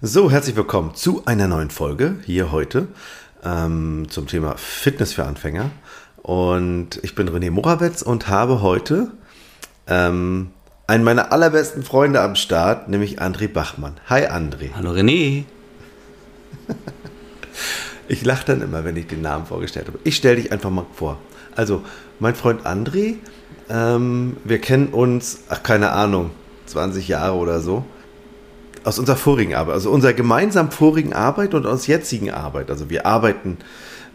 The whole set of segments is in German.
So, herzlich willkommen zu einer neuen Folge hier heute ähm, zum Thema Fitness für Anfänger. Und ich bin René Morawetz und habe heute ähm, einen meiner allerbesten Freunde am Start, nämlich André Bachmann. Hi André. Hallo René. ich lache dann immer, wenn ich den Namen vorgestellt habe. Ich stelle dich einfach mal vor. Also, mein Freund André, ähm, wir kennen uns, ach keine Ahnung, 20 Jahre oder so aus unserer vorigen Arbeit, also unserer gemeinsamen vorigen Arbeit und aus jetzigen Arbeit. Also wir arbeiten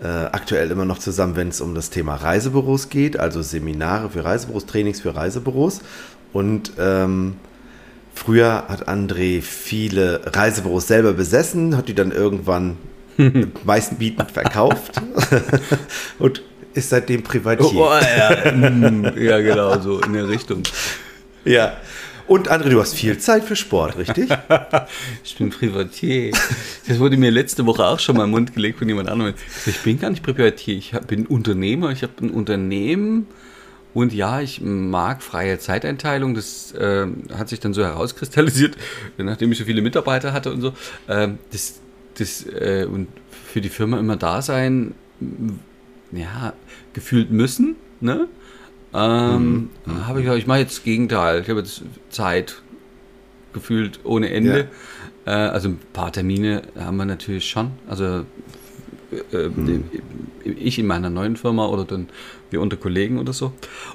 äh, aktuell immer noch zusammen, wenn es um das Thema Reisebüros geht, also Seminare für Reisebüros, Trainings für Reisebüros. Und ähm, früher hat André viele Reisebüros selber besessen, hat die dann irgendwann meisten bietend verkauft und ist seitdem Privatier. Oh, oh, ja. Mm, ja, genau, so in der Richtung. Ja, und André, du hast viel Zeit für Sport, richtig? ich bin Privatier. Das wurde mir letzte Woche auch schon mal im Mund gelegt von jemand anderem. Ich bin gar nicht Privatier, ich bin Unternehmer, ich habe ein Unternehmen. Und ja, ich mag freie Zeiteinteilung. Das äh, hat sich dann so herauskristallisiert, nachdem ich so viele Mitarbeiter hatte und so. Äh, das, das, äh, und für die Firma immer da sein, ja, gefühlt müssen. Ne? Ähm, mhm. Habe ich gesagt, ich mache jetzt das Gegenteil. Ich habe jetzt Zeit gefühlt ohne Ende. Ja. Äh, also ein paar Termine haben wir natürlich schon. Also äh, mhm. ich in meiner neuen Firma oder dann wir unter Kollegen oder so.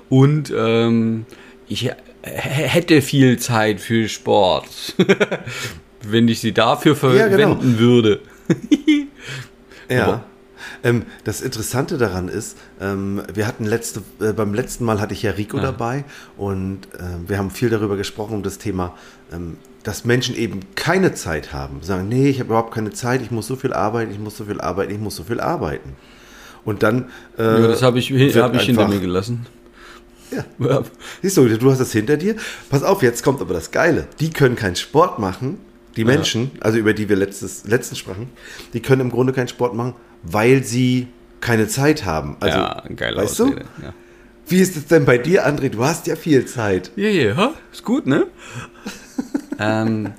Und ähm, ich hätte viel Zeit für Sport, wenn ich sie dafür verwenden ja, genau. würde. ja. Aber ähm, das Interessante daran ist, ähm, wir hatten letzte, äh, beim letzten Mal hatte ich ja Rico ja. dabei und äh, wir haben viel darüber gesprochen, um das Thema, ähm, dass Menschen eben keine Zeit haben. Sagen, nee, ich habe überhaupt keine Zeit, ich muss so viel arbeiten, ich muss so viel arbeiten, ich muss so viel arbeiten. Und dann. Äh, ja, das habe ich, hab ich hinter mir gelassen. Ja. ja. Siehst du, du hast das hinter dir. Pass auf, jetzt kommt aber das Geile. Die können keinen Sport machen. Die Menschen, ja. also über die wir letztes, letztens sprachen, die können im Grunde keinen Sport machen, weil sie keine Zeit haben. Also, ja, geil weißt Ausrede, du? Ja. Wie ist es denn bei dir, André? Du hast ja viel Zeit. Ja, ja, ist gut, ne? ähm,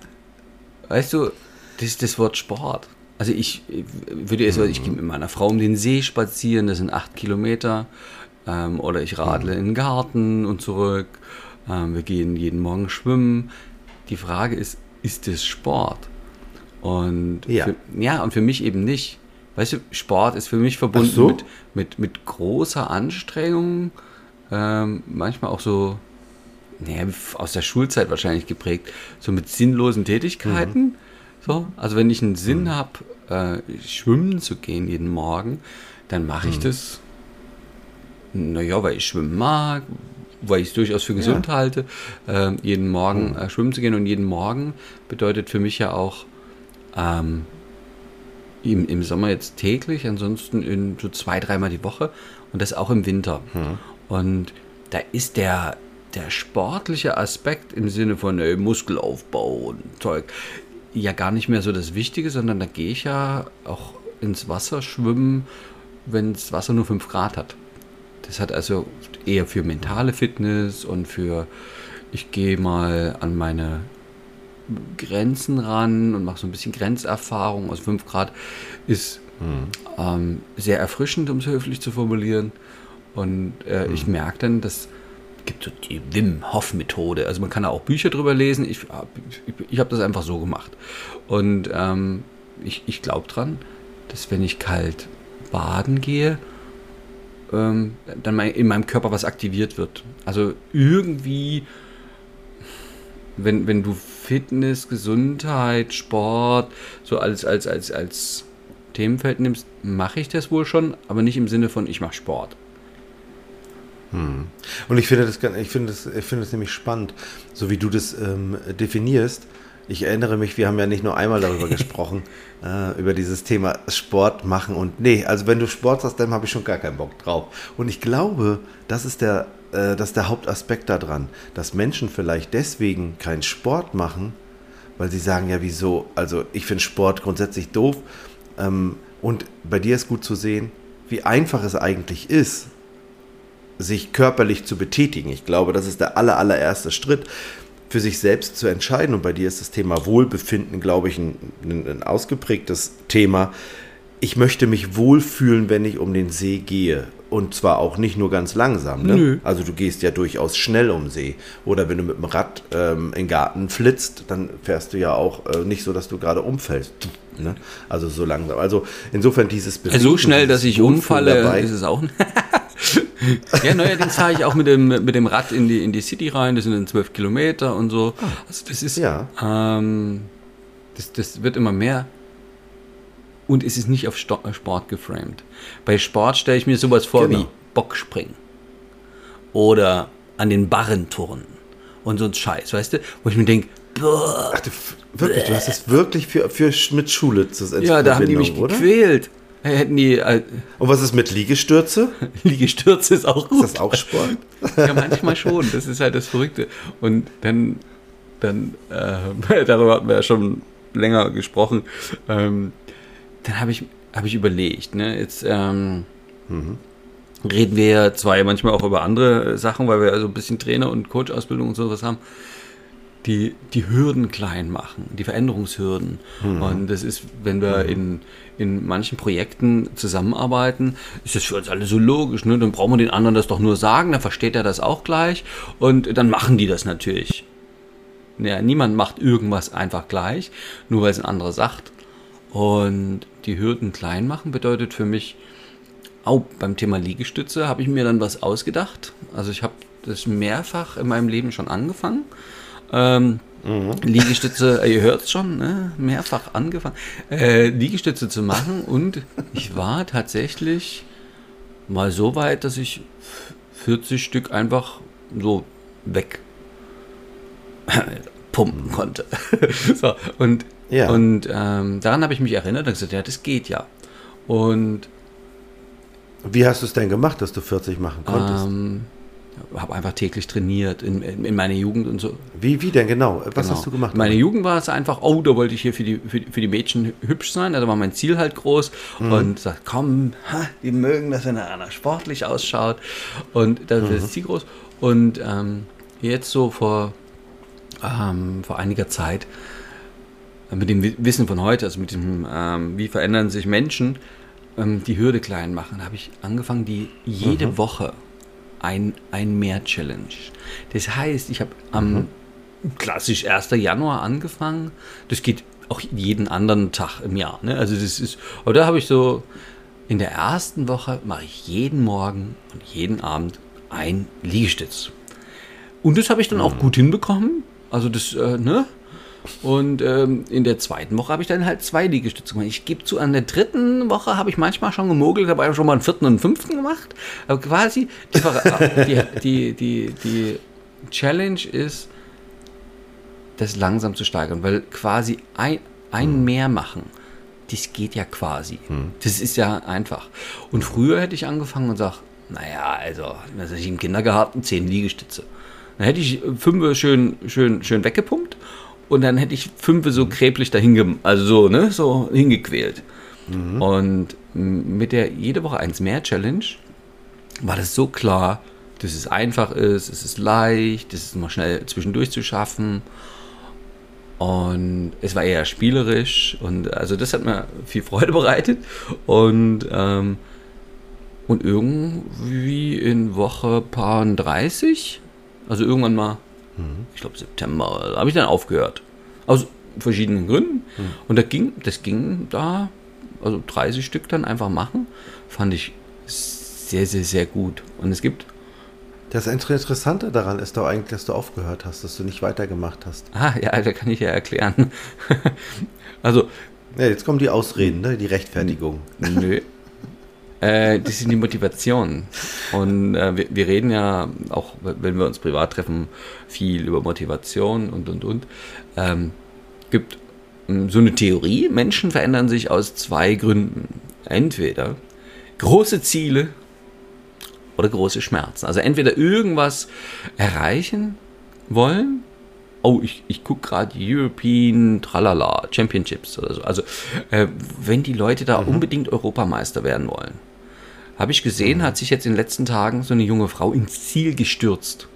weißt du, das das Wort Sport. Also ich, ich würde jetzt, ich gehe mit meiner Frau um den See spazieren, das sind acht Kilometer. Ähm, oder ich radle in den Garten und zurück. Ähm, wir gehen jeden Morgen schwimmen. Die Frage ist, ist das Sport? Und ja. Für, ja, und für mich eben nicht weißt du, Sport ist für mich verbunden so? mit, mit, mit großer Anstrengung, ähm, manchmal auch so, naja, aus der Schulzeit wahrscheinlich geprägt, so mit sinnlosen Tätigkeiten. Mhm. So, also wenn ich einen Sinn mhm. habe, äh, schwimmen zu gehen jeden Morgen, dann mache ich mhm. das, naja, weil ich schwimmen mag, weil ich es durchaus für gesund ja. halte, äh, jeden Morgen mhm. äh, schwimmen zu gehen. Und jeden Morgen bedeutet für mich ja auch, ähm, im, im Sommer jetzt täglich, ansonsten in so zwei, dreimal die Woche und das auch im Winter. Hm. Und da ist der, der sportliche Aspekt im Sinne von ey, Muskelaufbau und Zeug ja gar nicht mehr so das Wichtige, sondern da gehe ich ja auch ins Wasser schwimmen, wenn das Wasser nur 5 Grad hat. Das hat also eher für mentale Fitness und für, ich gehe mal an meine Grenzen ran und mache so ein bisschen Grenzerfahrung. Also 5 Grad ist mhm. ähm, sehr erfrischend, um es höflich zu formulieren. Und äh, mhm. ich merke dann, dass gibt so die Wim Hof Methode. Also man kann da auch Bücher drüber lesen. Ich, ich, ich habe das einfach so gemacht. Und ähm, ich, ich glaube dran, dass wenn ich kalt baden gehe, ähm, dann in meinem Körper was aktiviert wird. Also irgendwie, wenn, wenn du Fitness, Gesundheit, Sport so als, als, als, als Themenfeld nimmst, mache ich das wohl schon, aber nicht im Sinne von, ich mache Sport. Hm. Und ich finde das, ich finde das, ich finde das nämlich spannend, so wie du das ähm, definierst. Ich erinnere mich, wir haben ja nicht nur einmal darüber gesprochen, äh, über dieses Thema Sport machen und nee, also wenn du Sport hast, dann habe ich schon gar keinen Bock drauf. Und ich glaube, das ist der äh, das ist der Hauptaspekt daran, dass Menschen vielleicht deswegen keinen Sport machen, weil sie sagen, ja, wieso? Also ich finde Sport grundsätzlich doof. Ähm, und bei dir ist gut zu sehen, wie einfach es eigentlich ist, sich körperlich zu betätigen. Ich glaube, das ist der aller, allererste Schritt. für sich selbst zu entscheiden, und bei dir ist das Thema Wohlbefinden, glaube ich, ein, ein, ein ausgeprägtes Thema. Ich möchte mich wohlfühlen, wenn ich um den See gehe. Und zwar auch nicht nur ganz langsam. Ne? Also du gehst ja durchaus schnell um See. Oder wenn du mit dem Rad ähm, in den Garten flitzt, dann fährst du ja auch äh, nicht so, dass du gerade umfällst. Ne? Also so langsam. Also insofern dieses Also so schnell, dass ich umfalle, dabei. ist es auch. ja, neuerdings fahre ich auch mit dem, mit dem Rad in die, in die City rein, das sind dann zwölf Kilometer und so. Also das ist, Ja. ähm, das, das wird immer mehr. Und es ist nicht auf Sto Sport geframed. Bei Sport stelle ich mir sowas vor Genau. wie Bockspringen. Oder an den Barren turnen. Und so ein Scheiß, weißt du? Wo ich mir denke, Ach, du, wirklich, du hast das wirklich für, für mit Schule zu ja, da haben die mich oder? gequält. Hätten die äh, Und was ist mit Liegestürze? Liegestürze ist auch gut. Ist das auch Sport? Ja, manchmal schon. Das ist halt das Verrückte. Und dann, dann äh, darüber hatten wir ja schon länger gesprochen. Ähm, dann habe ich, hab ich überlegt, ne, jetzt ähm, reden wir ja zwar ja manchmal auch über andere Sachen, weil wir ja so ein bisschen Trainer- und Coach-Ausbildung und sowas haben. Die, die Hürden klein machen, die Veränderungshürden. Und das ist, wenn wir in, in manchen Projekten zusammenarbeiten, ist das für uns alle so logisch. Ne? Dann brauchen wir den anderen das doch nur sagen, dann versteht er das auch gleich und dann machen die das natürlich. Ja, niemand macht irgendwas einfach gleich, nur weil es ein anderer sagt. Und die Hürden klein machen bedeutet für mich, auch beim Thema Liegestütze habe ich mir dann was ausgedacht. Also ich habe das mehrfach in meinem Leben schon angefangen. Ähm, Liegestütze, äh, ihr hört es schon, ne? mehrfach angefangen, äh, Liegestütze zu machen und ich war tatsächlich mal so weit, dass ich 40 Stück einfach so weg pumpen konnte. so, und Ja. und ähm, daran habe ich mich erinnert und gesagt, ja, das geht ja. Und Wie hast du es denn gemacht, dass du 40 machen konntest? ähm, habe einfach täglich trainiert in, in, in meiner Jugend und so. wie, wie denn genau? Was Genau. hast du gemacht? Meine Jugend war es einfach, oh, da wollte ich hier für die, für, für die Mädchen hübsch sein. Also war mein Ziel halt groß. Mhm. Und sagt, komm, ha, die mögen, dass wenn einer sportlich ausschaut. Und das ist Mhm. das Ziel groß. Und ähm, jetzt so vor, ähm, vor einiger Zeit, mit dem Wi- Wissen von heute, also mit dem, ähm, wie verändern sich Menschen, ähm, die Hürde klein machen, habe ich angefangen, die jede Mhm. Woche ein, ein Mehr-Challenge. Das heißt, ich habe am klassisch 1. Januar angefangen. Das geht auch jeden anderen Tag im Jahr. Ne? Also das ist, aber da habe ich so, in der ersten Woche mache ich jeden Morgen und jeden Abend ein Liegestütz. Und das habe ich dann auch gut hinbekommen. Also das, äh, ne? Und ähm, in der zweiten Woche habe ich dann halt zwei Liegestütze gemacht. Ich gebe zu, an der dritten Woche habe ich manchmal schon gemogelt, habe ich schon mal einen vierten und einen fünften gemacht. Aber quasi, die, Ver- die, die, die, die Challenge ist, das langsam zu steigern, weil quasi ein, ein mehr machen, das geht ja quasi. Das ist ja einfach. Und früher hätte ich angefangen und gesagt, naja, also, was ich im Kindergarten zehn Liegestütze. Dann hätte ich fünf schön, schön, schön weggepumpt und dann hätte ich fünf so kräblich dahin, gem- also so, ne, so hingequält. Und m, mit der jede Woche eins mehr Challenge war das so klar, dass es einfach ist, es ist leicht, es ist mal schnell zwischendurch zu schaffen. Und es war eher spielerisch und also das hat mir viel Freude bereitet. Und, ähm, und irgendwie in Woche paar 30, also irgendwann mal, ich glaube September, habe ich dann aufgehört. Aus verschiedenen Gründen. Und das ging, das ging da, also 30 Stück dann einfach machen, fand ich sehr, sehr, sehr gut. Und es gibt Das Interessante daran ist doch eigentlich, dass du aufgehört hast, dass du nicht weitergemacht hast. Ah, ja, da kann ich ja erklären. also, Ja, jetzt kommen die Ausreden, ne? die Rechtfertigung. nö. Äh, das sind die Motivationen. Und äh, wir, wir reden ja auch, wenn wir uns privat treffen, viel über Motivation und und und. Ähm, gibt ähm, so eine Theorie, Menschen verändern sich aus zwei Gründen. Entweder große Ziele oder große Schmerzen. Also entweder irgendwas erreichen wollen. Oh, ich, ich gucke gerade European Tralala Championships oder so. Also äh, wenn die Leute da unbedingt Europameister werden wollen. Habe ich gesehen, hat sich jetzt in den letzten Tagen so eine junge Frau ins Ziel gestürzt.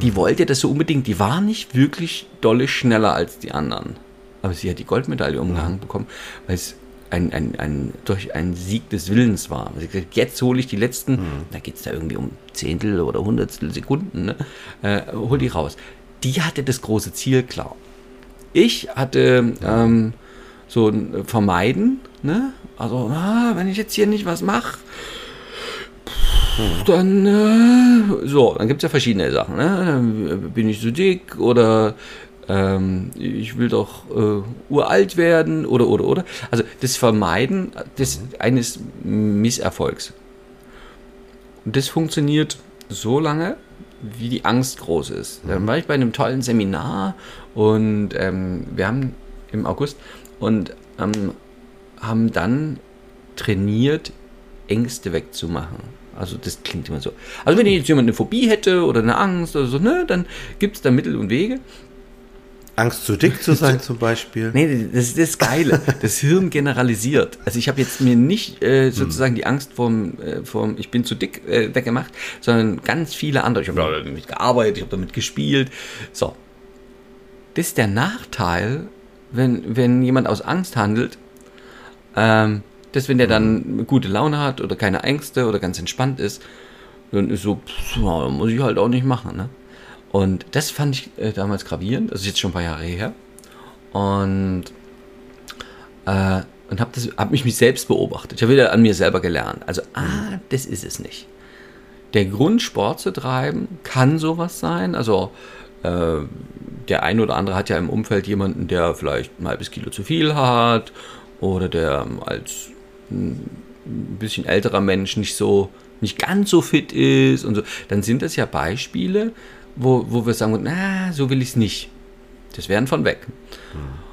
die wollte das so unbedingt. Die war nicht wirklich dolle schneller als die anderen. Aber sie hat die Goldmedaille umgehangen bekommen, weil es ein, ein, ein, durch einen Sieg des Willens war. Gesagt, jetzt hole ich die letzten, mhm. da geht es da irgendwie um Zehntel oder Hundertstel Sekunden, ne? äh, hol die raus. Die hatte das große Ziel klar. Ich hatte ähm, so ein Vermeiden, ne? also ah, wenn ich jetzt hier nicht was mache, dann äh, so, dann gibt es ja verschiedene Sachen. Ne? Bin ich zu dick oder ähm, ich will doch äh, uralt werden oder oder oder. Also das Vermeiden des, eines Misserfolgs. Und das funktioniert so lange, wie die Angst groß ist. Dann war ich bei einem tollen Seminar und ähm, wir haben im August und ähm, haben dann trainiert, Ängste wegzumachen. Also das klingt immer so. Also wenn jetzt jemand eine Phobie hätte oder eine Angst oder so, ne, dann gibt es da Mittel und Wege. Angst zu dick zu sein zum Beispiel. Nee, das ist das Geile. Das Hirn generalisiert. Also ich habe jetzt mir nicht äh, sozusagen die Angst vorm, äh, vorm ich bin zu dick äh, weggemacht, sondern ganz viele andere. Ich habe damit gearbeitet, ich habe damit gespielt. So. Das ist der Nachteil, wenn, wenn jemand aus Angst handelt. Ähm, dass wenn der dann gute Laune hat oder keine Ängste oder ganz entspannt ist, dann ist so, pff, muss ich halt auch nicht machen. Ne? Und das fand ich äh, damals gravierend, das ist jetzt schon ein paar Jahre her. Und, äh, und habe hab mich mich selbst beobachtet. Ich habe wieder an mir selber gelernt. Also, ah, das ist es nicht. Der Grund, Sport zu treiben, kann sowas sein. Also, äh, der eine oder andere hat ja im Umfeld jemanden, der vielleicht ein halbes Kilo zu viel hat oder der als ein bisschen älterer Mensch nicht so, nicht ganz so fit ist und so, dann sind das ja Beispiele, wo, wo wir sagen, na, so will ich es nicht. Das wären von weg. Mhm.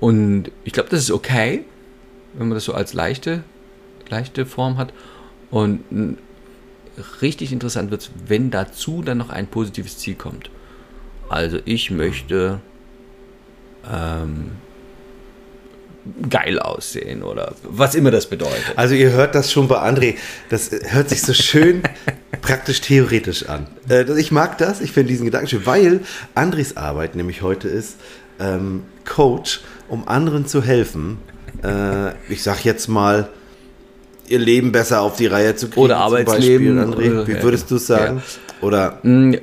Und ich glaube, das ist okay, wenn man das so als leichte, leichte Form hat. Und richtig interessant wird es, wenn dazu dann noch ein positives Ziel kommt. Also ich möchte ähm, geil aussehen oder was immer das bedeutet. Also ihr hört das schon bei André, das hört sich so schön praktisch theoretisch an. Äh, ich mag das, ich finde diesen Gedanken schön, weil Andres Arbeit nämlich heute ist ähm, Coach, um anderen zu helfen. Äh, ich sag jetzt mal, ihr Leben besser auf die Reihe zu kriegen. Oder Arbeitsleben. Beispiel, André. Wie würdest du sagen? Ja. Oder mm,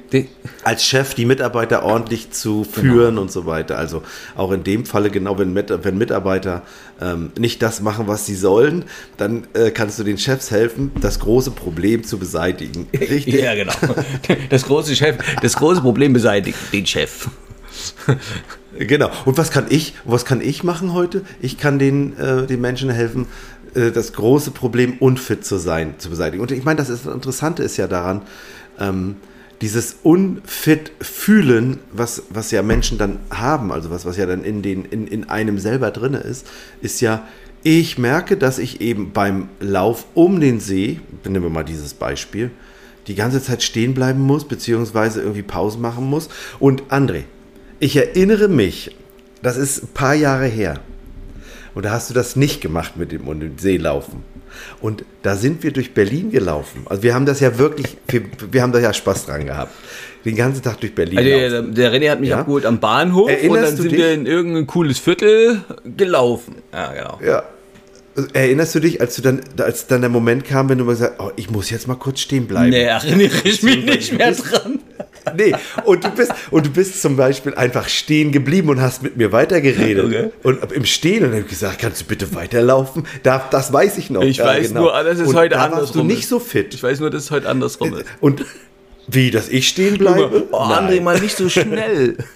als Chef die Mitarbeiter ordentlich zu genau. führen genau. und so weiter. Also auch in dem Falle genau, wenn, wenn Mitarbeiter ähm, nicht das machen, was sie sollen, dann äh, kannst du den Chefs helfen, das große Problem zu beseitigen. Richtig? ja, genau. Das große, Chef, das große Problem beseitigt den Chef. Genau. Und was kann ich, was kann ich machen heute? Ich kann den, äh, den Menschen helfen, äh, das große Problem, unfit zu sein, zu beseitigen. Und ich meine, das, ist, das Interessante ist ja daran, ähm, dieses unfit fühlen, was, was ja Menschen dann haben, also was, was ja dann in, den, in, in einem selber drin ist, ist ja, ich merke, dass ich eben beim Lauf um den See, nehmen wir mal dieses Beispiel, die ganze Zeit stehen bleiben muss, beziehungsweise irgendwie Pause machen muss. Und André, ich erinnere mich, das ist ein paar Jahre her, und da hast du das nicht gemacht mit dem, um den See laufen. Und da sind wir durch Berlin gelaufen. Also wir haben das ja wirklich, wir, wir haben da ja Spaß dran gehabt. Den ganzen Tag durch Berlin. Also der, der, René hat mich ja? abgeholt am Bahnhof Erinnerst und dann sind dich? wir in irgendein cooles Viertel gelaufen. Ja, genau. Ja. Erinnerst du dich, als du dann, als dann der Moment kam, wenn du mal gesagt, oh, ich muss jetzt mal kurz stehen bleiben? Nee, erinnere ich mich nicht mehr dran. Nee, und du bist, und du bist zum Beispiel einfach stehen geblieben und hast mit mir weitergeredet. Okay. Und im Stehen und habe gesagt, kannst du bitte weiterlaufen? Da, das weiß ich noch. Ich ja, weiß genau. nur, das ist und heute da andersrum. Warst du nicht so fit. Ich weiß nur, dass es heute andersrum ist. Und wie, dass ich stehen bleibe? Oh, André, mal nicht so schnell.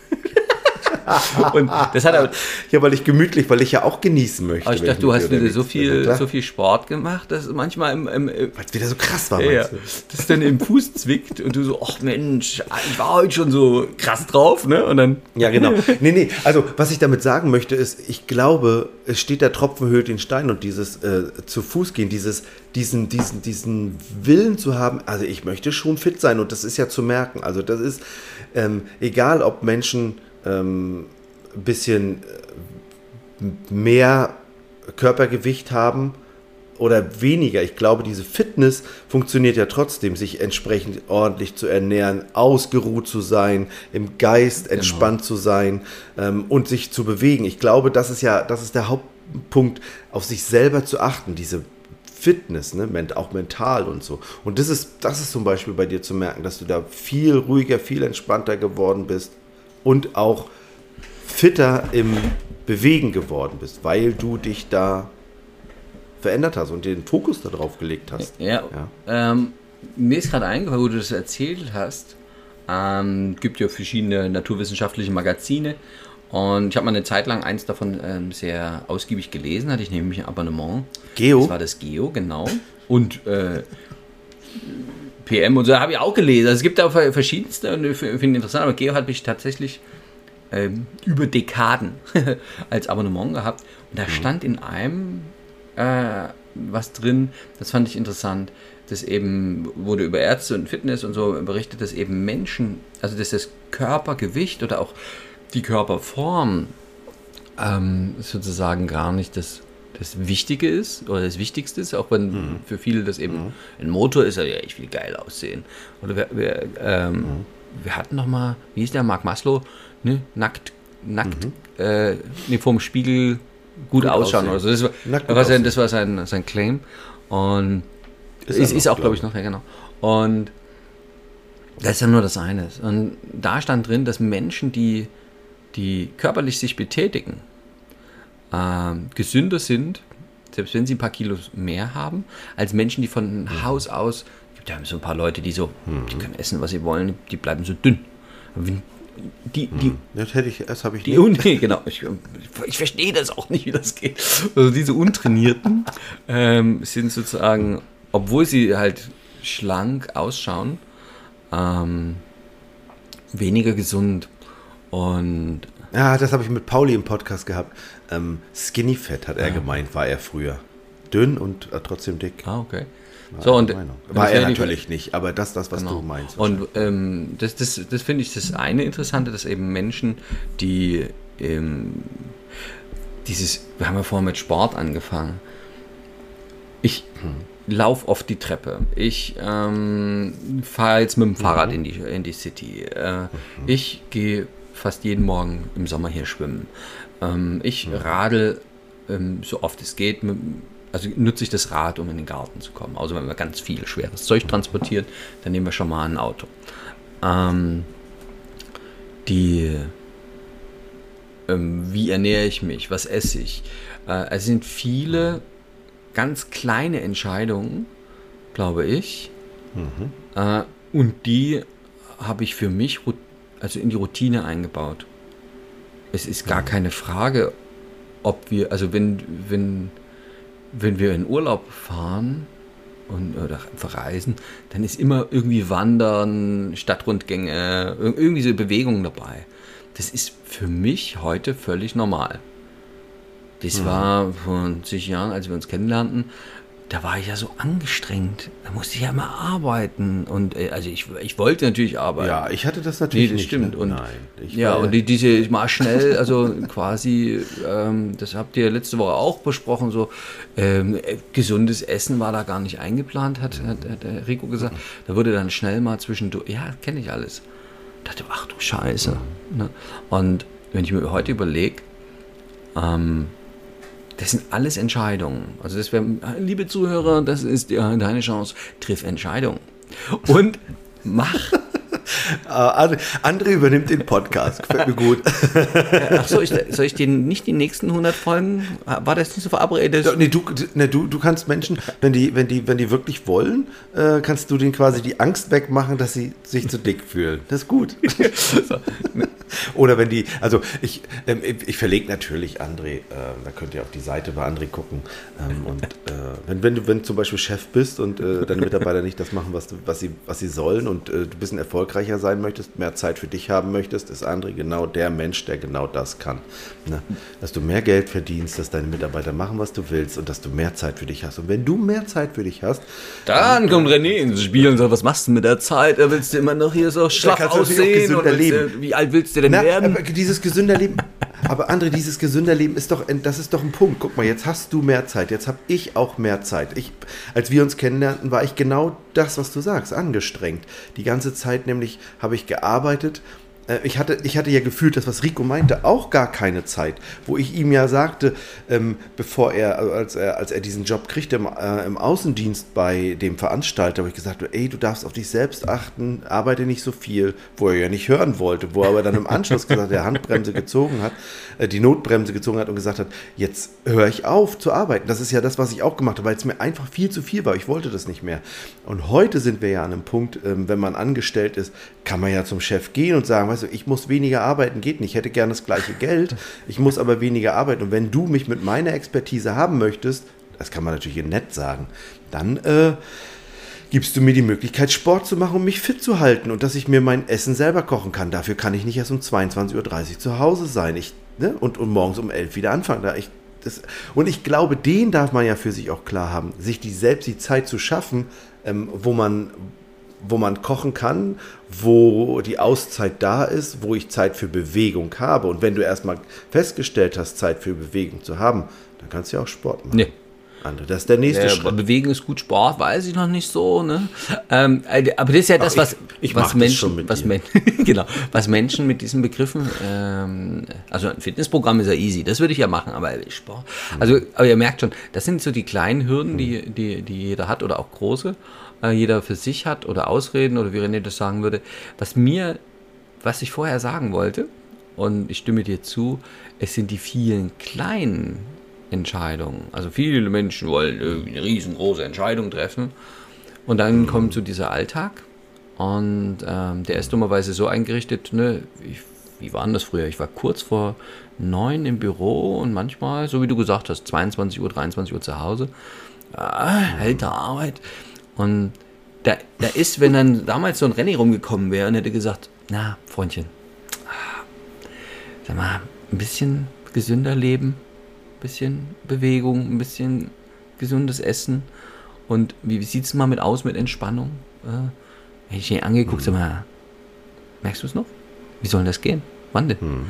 und das hat er. Ja, weil ich gemütlich, weil ich ja auch genießen möchte. Aber ich dachte, du hast wieder so viel, so viel Sport gemacht, dass manchmal im. im weil es wieder so krass war, ja, das dann im Fuß zwickt und du so, ach Mensch, ich war heute schon so krass drauf, ne? Und dann. Ja, genau. Nee, nee, also was ich damit sagen möchte, ist, ich glaube, es steht der Tropfen höhlt den Stein und dieses äh, zu Fuß gehen, dieses, diesen, diesen, diesen Willen zu haben, also ich möchte schon fit sein und das ist ja zu merken. Also das ist ähm, egal, ob Menschen ähm, bisschen äh, mehr Körpergewicht haben oder weniger. Ich glaube, diese Fitness funktioniert ja trotzdem, sich entsprechend ordentlich zu ernähren, ausgeruht zu sein, im Geist Genau. entspannt zu sein ähm, und sich zu bewegen. Ich glaube, das ist ja, das ist der Hauptpunkt, auf sich selber zu achten, diese Fitness, ne, auch mental und so. Und das ist, das ist zum Beispiel bei dir zu merken, dass du da viel ruhiger, viel entspannter geworden bist und auch fitter im Bewegen geworden bist, weil du dich da verändert hast und den Fokus darauf gelegt hast. Ja. Ja. Ähm, mir ist gerade eingefallen, wo du das erzählt hast. Ähm, gibt ja verschiedene naturwissenschaftliche Magazine. Und ich habe mal eine Zeit lang eins davon ähm, sehr ausgiebig gelesen, hatte ich nämlich ein Abonnement. Geo? Das war das Geo, genau. Und äh, PM und so habe ich auch gelesen. Also es gibt da verschiedenste und ich finde interessant, aber Geo hat mich tatsächlich ähm, über Dekaden als Abonnement gehabt. Und da stand in einem äh, was drin, das fand ich interessant, dass eben wurde über Ärzte und Fitness und so berichtet, dass eben Menschen, also dass das Körpergewicht oder auch die Körperform ähm, sozusagen gar nicht das, das Wichtige ist oder das Wichtigste ist, auch wenn für viele das eben ein Motor ist, ja, ich will geil aussehen. Oder wir, wir, ähm, wir hatten noch mal, wie hieß der, Mark Maslow, ne? nackt, nackt, äh, ne, vorm Spiegel gut, ausschauen aussehen. oder so. Das war, gut war, sein, das war sein, sein Claim. Und Ist ist, ist, auch, glaube ich, noch, ja, genau. Und das ist ja nur das eine. Und da stand drin, dass Menschen, die, die körperlich sich betätigen, ähm, gesünder sind, selbst wenn sie ein paar Kilos mehr haben, als Menschen, die von Haus aus, gibt ja so ein paar Leute, die so, die können essen, was sie wollen, die bleiben so dünn. Aber wenn Die, die, Das hätte ich, das habe ich die nicht. Nee, genau. Ich, ich verstehe das auch nicht, wie das geht. Also diese Untrainierten ähm, sind sozusagen, obwohl sie halt schlank ausschauen, ähm, weniger gesund. Und Ja, das habe ich mit Pauli im Podcast gehabt. Ähm, Skinny Fat hat er gemeint, war er früher. Dünn und äh, trotzdem dick. ah, okay. War So, und das war er natürlich nicht, aber das, das was Genau. du meinst. Und ähm, das, das, das finde ich das eine Interessante, dass eben Menschen, die ähm, dieses, wir haben ja vorher mit Sport angefangen. Ich lauf oft die Treppe. Ich ähm, fahre jetzt mit dem Fahrrad in, die, in die City. Äh, Ich gehe fast jeden Morgen im Sommer hier schwimmen. Ähm, ich radel ähm, so oft es geht. Mit, also nutze ich das Rad, um in den Garten zu kommen. Also wenn wir ganz viel schweres Zeug transportieren, dann nehmen wir schon mal ein Auto. Ähm, die ähm, wie ernähre ich mich, was esse ich. Äh, es sind viele ganz kleine Entscheidungen, glaube ich. Äh, und die habe ich für mich also in die Routine eingebaut. Es ist gar keine Frage, ob wir, also wenn, wenn, wenn wir in Urlaub fahren und, oder verreisen, dann ist immer irgendwie Wandern, Stadtrundgänge, ir- irgendwie so Bewegungen dabei. Das ist für mich heute völlig normal. Das war vor zig Jahren, als wir uns kennenlernten, da war ich ja so angestrengt. Da musste ich ja immer arbeiten. Und äh, also ich, ich wollte natürlich arbeiten. ja, ich hatte das Nee, natürlich das nicht. stimmt. ne? Und, Nein. Ich ja, und die, diese mal schnell, also quasi, ähm, das habt ihr letzte Woche auch besprochen, so ähm, äh, gesundes Essen war da gar nicht eingeplant, hat, hat, hat Rico gesagt. Da wurde dann schnell mal zwischendurch, ja, kenne ich alles. Ich dachte, ach du Scheiße. Ne? Und wenn ich mir heute überlege, ähm, das sind alles Entscheidungen. Also das wäre, liebe Zuhörer, das ist ja deine Chance. Triff Entscheidungen. Und mach Äh, And- André übernimmt den Podcast. Gefällt mir gut. Ach so, ich, soll ich den nicht die nächsten 100 Folgen? War das nicht so verabredet? Ja, nee, du, nee, du, du kannst Menschen, wenn die, wenn die, wenn die wirklich wollen, äh, kannst du denen quasi die Angst wegmachen, dass sie sich zu dick fühlen. Das ist gut. Oder wenn die, also ich, ähm, ich verlege natürlich André, äh, da könnt ihr auf die Seite bei André gucken. Ähm, und äh, wenn, wenn du wenn du zum Beispiel Chef bist und äh, deine Mitarbeiter nicht das machen, was, du, was, sie, was sie sollen und du ein bisschen erfolgreicher sein möchtest, mehr Zeit für dich haben möchtest, ist André genau der Mensch, der genau das kann. Ne? Dass du mehr Geld verdienst, dass deine Mitarbeiter machen, was du willst und dass du mehr Zeit für dich hast. Und wenn du mehr Zeit für dich hast, Dann kommt René ins Spiel und sagt, was machst du mit der Zeit? Da willst du immer noch hier so schlaff natürlich auch aussehen? gesünder leben. wie alt willst du denn Na, werden? aber dieses gesünder Leben Aber André, dieses gesünder Leben ist doch, das ist doch ein Punkt. Guck mal, jetzt hast du mehr Zeit, jetzt habe ich auch mehr Zeit. Ich, als wir uns kennenlernten, war ich genau das, was du sagst, angestrengt. Die ganze Zeit nämlich habe ich gearbeitet ich hatte, ich hatte ja gefühlt, das, was Rico meinte, auch gar keine Zeit, wo ich ihm ja sagte, ähm, bevor er, also als er, als er diesen Job kriegte im, äh, im Außendienst bei dem Veranstalter, habe ich gesagt, ey, du darfst auf dich selbst achten, arbeite nicht so viel, wo er ja nicht hören wollte, wo er aber dann im Anschluss gesagt, der Handbremse gezogen hat, äh, die Notbremse gezogen hat und gesagt hat, jetzt höre ich auf zu arbeiten. Das ist ja das, was ich auch gemacht habe, weil es mir einfach viel zu viel war. Ich wollte das nicht mehr. Und heute sind wir ja an einem Punkt, ähm, wenn man angestellt ist, kann man ja zum Chef gehen und sagen, weißt du, ich muss weniger arbeiten, geht nicht. Ich hätte gerne das gleiche Geld, ich muss aber weniger arbeiten. Und wenn du mich mit meiner Expertise haben möchtest, das kann man natürlich nett sagen, dann äh, gibst du mir die Möglichkeit, Sport zu machen, um mich fit zu halten und dass ich mir mein Essen selber kochen kann. Dafür kann ich nicht erst um 22.30 Uhr zu Hause sein ich, ne? und, und morgens um 11 Uhr wieder anfangen. Da ich, das, und ich glaube, den darf man ja für sich auch klar haben, sich die selbst die Zeit zu schaffen, ähm, wo man wo man kochen kann, wo die Auszeit da ist, wo ich Zeit für Bewegung habe. Und wenn du erstmal festgestellt hast, Zeit für Bewegung zu haben, dann kannst du ja auch Sport machen. Nee. Andere. Das ist der nächste ja, Schritt. Bewegen ist gut, Sport weiß ich noch nicht so. Ne? Ähm, äh, aber das ist ja das, was, ich, ich was, Menschen, was, Men genau, was Menschen mit diesen Begriffen, ähm, also ein Fitnessprogramm ist ja easy, das würde ich ja machen, aber Sport. Also, aber ihr merkt schon, das sind so die kleinen Hürden, die, die, die jeder hat oder auch große äh, jeder für sich hat oder Ausreden oder wie René das sagen würde. Was mir, was ich vorher sagen wollte, und ich stimme dir zu, es sind die vielen kleinen Entscheidungen. Also viele Menschen wollen eine riesengroße Entscheidung treffen und dann kommt so dieser Alltag und ähm, der ist dummerweise so eingerichtet, ne, ich, wie war denn das früher? Ich war kurz vor neun im Büro und manchmal, so wie du gesagt hast, 22 Uhr, 23 Uhr zu Hause. Ah, hält der Arbeit. Und da, da ist, wenn dann damals so ein René rumgekommen wäre und hätte gesagt, na, Freundchen, sag mal, ein bisschen gesünder leben, bisschen Bewegung, ein bisschen gesundes Essen. Und wie, sieht es mal mit aus mit Entspannung? Äh, hätte ich ihn angeguckt, mhm. sag mal, merkst du es noch? Wie soll das gehen? Wann denn? Mhm.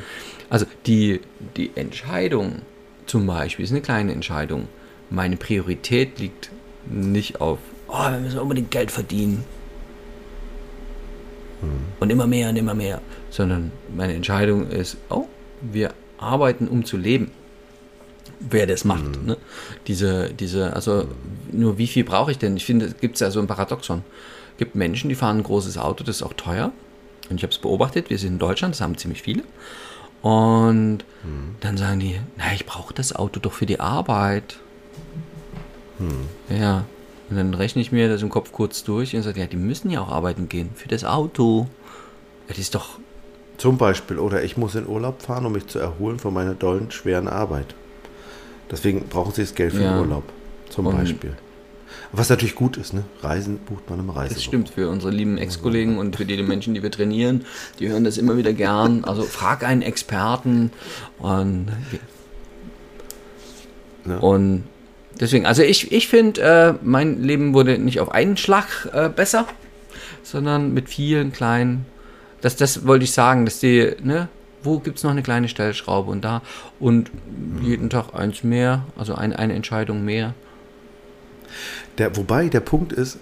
Also die, die Entscheidung zum Beispiel ist eine kleine Entscheidung. Meine Priorität liegt nicht auf oh, wir müssen unbedingt Geld verdienen. Hm. Und immer mehr und immer mehr. Sondern meine Entscheidung ist, oh, wir arbeiten, um zu leben. Wer das macht. Hm. Ne? Diese, diese, also nur wie viel brauche ich denn? Ich finde, es gibt ja so ein Paradoxon. Es gibt Menschen, die fahren ein großes Auto, das ist auch teuer. Und ich habe es beobachtet, wir sind in Deutschland, das haben ziemlich viele. Und hm. dann sagen die, na, ich brauche das Auto doch für die Arbeit. Hm. Ja, und dann rechne ich mir das im Kopf kurz durch und sage, ja, die müssen ja auch arbeiten gehen für das Auto. Das ist doch. Zum Beispiel, oder ich muss in Urlaub fahren, um mich zu erholen von meiner dollen, schweren Arbeit. Deswegen brauchen sie das Geld für ja. den Urlaub. Zum und Beispiel. Was natürlich gut ist, ne? Reisen bucht man im Reise. Das stimmt, für unsere lieben Ex-Kollegen und für die Menschen, die wir trainieren, die hören das immer wieder gern. Also frag einen Experten und, ja. und deswegen, also ich, ich finde, äh, mein Leben wurde nicht auf einen Schlag äh, besser, sondern mit vielen kleinen. Das, das wollte ich sagen, dass die, ne, wo gibt es noch eine kleine Stellschraube und da und jeden Tag eins mehr, also ein, eine Entscheidung mehr. Der, wobei der Punkt ist,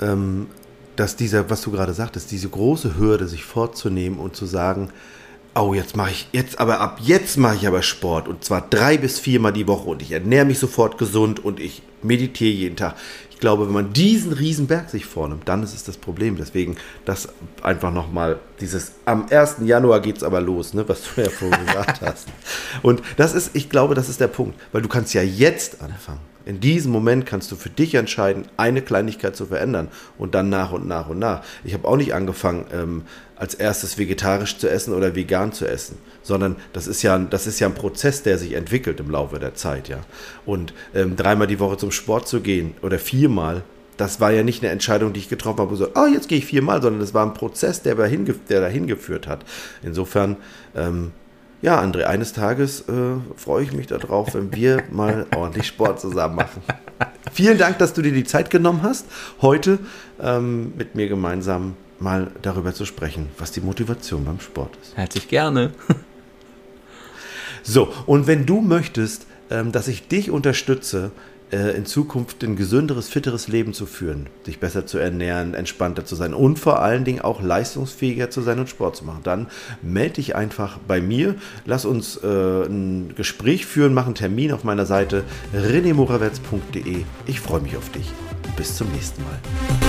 ähm, dass dieser, was du gerade sagtest, diese große Hürde, sich vorzunehmen und zu sagen, oh, jetzt mache ich, jetzt aber ab jetzt mache ich aber Sport und zwar drei bis viermal die Woche und ich ernähre mich sofort gesund und ich meditiere jeden Tag. Ich glaube, wenn man diesen Riesenberg sich vornimmt, dann ist es das Problem. Deswegen das einfach nochmal, dieses, am 1. Januar geht es aber los, ne, was du ja vorhin gesagt hast. Und das ist, ich glaube, das ist der Punkt, weil du kannst ja jetzt anfangen. In diesem Moment kannst du für dich entscheiden, eine Kleinigkeit zu verändern und dann nach und nach und nach. Ich habe auch nicht angefangen, ähm, als erstes vegetarisch zu essen oder vegan zu essen, sondern das ist ja, das ist ja ein Prozess, der sich entwickelt im Laufe der Zeit, ja. Und ähm, dreimal die Woche zum Sport zu gehen oder viermal, das war ja nicht eine Entscheidung, die ich getroffen habe, so, oh, jetzt gehe ich viermal, sondern das war ein Prozess, der, dahin, der dahin geführt hat. Insofern, ähm, ja, André, eines Tages äh, freue ich mich darauf, wenn wir mal ordentlich Sport zusammen machen. Vielen Dank, dass du dir die Zeit genommen hast, heute ähm, mit mir gemeinsam mal darüber zu sprechen, was die Motivation beim Sport ist. Herzlich gerne. So, und wenn du möchtest, ähm, dass ich dich unterstütze, in Zukunft ein gesünderes, fitteres Leben zu führen, sich besser zu ernähren, entspannter zu sein und vor allen Dingen auch leistungsfähiger zu sein und Sport zu machen, dann melde dich einfach bei mir, lass uns äh, ein Gespräch führen, mach einen Termin auf meiner Seite renemorawetz.de. Ich freue mich auf dich. Bis zum nächsten Mal.